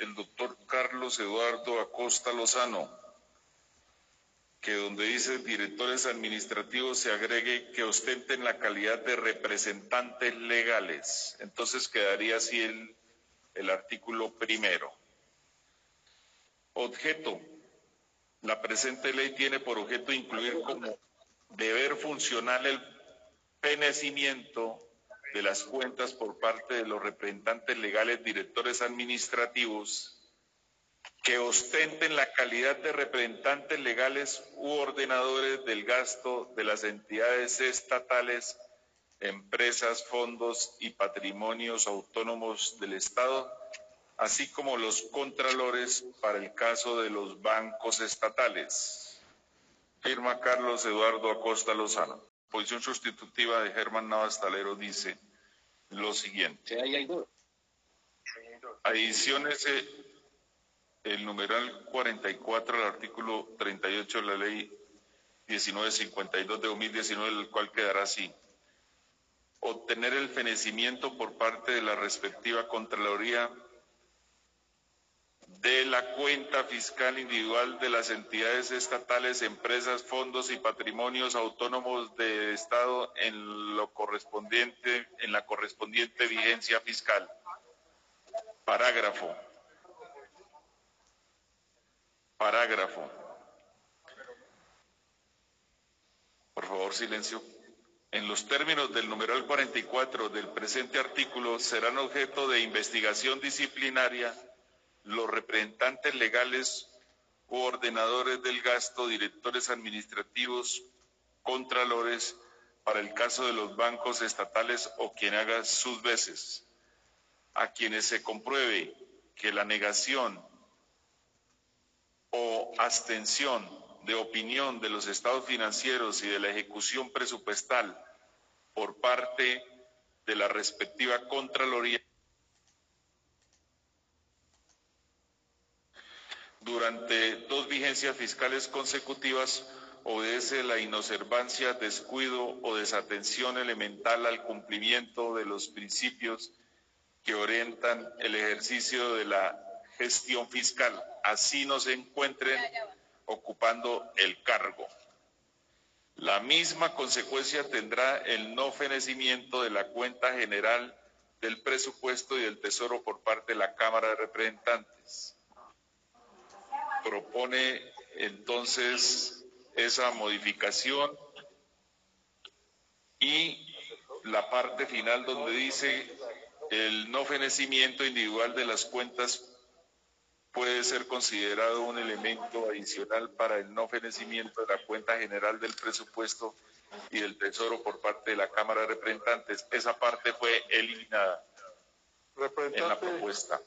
el doctor Carlos Eduardo Acosta Lozano, que donde dice directores administrativos se agregue que ostenten la calidad de representantes legales. Entonces quedaría así el, artículo primero. Objeto. La presente ley tiene por objeto incluir como deber funcional el penecimiento de las cuentas por parte de los representantes legales, directores administrativos, que ostenten la calidad de representantes legales u ordenadores del gasto de las entidades estatales, empresas, fondos y patrimonios autónomos del Estado, así como los contralores para el caso de los bancos estatales. Firma Carlos Eduardo Acosta Lozano. Posición sustitutiva de Germán Navas Talero dice lo siguiente. Adiciones el numeral 44 al artículo 38 de la ley 1952 de 2019, el cual quedará así. Obtener el fenecimiento por parte de la respectiva Contraloría de la cuenta fiscal individual de las entidades estatales, empresas, fondos y patrimonios autónomos de Estado en lo correspondiente, en la correspondiente vigencia fiscal. Parágrafo. Parágrafo. Por favor, silencio. En los términos del numeral 44 del presente artículo serán objeto de investigación disciplinaria los representantes legales o ordenadores del gasto, directores administrativos, contralores, para el caso de los bancos estatales o quien haga sus veces, a quienes se compruebe que la negación o abstención de opinión de los estados financieros y de la ejecución presupuestal por parte de la respectiva Contraloría durante dos vigencias fiscales consecutivas obedece la inobservancia, descuido o desatención elemental al cumplimiento de los principios que orientan el ejercicio de la gestión fiscal, así no se encuentren ocupando el cargo. La misma consecuencia tendrá el no fenecimiento de la cuenta general del presupuesto y del Tesoro por parte de la Cámara de Representantes propone entonces esa modificación y la parte final donde dice el no fenecimiento individual de las cuentas puede ser considerado un elemento adicional para el no fenecimiento de la cuenta general del presupuesto y del Tesoro por parte de la Cámara de Representantes. Esa parte fue eliminada en la propuesta.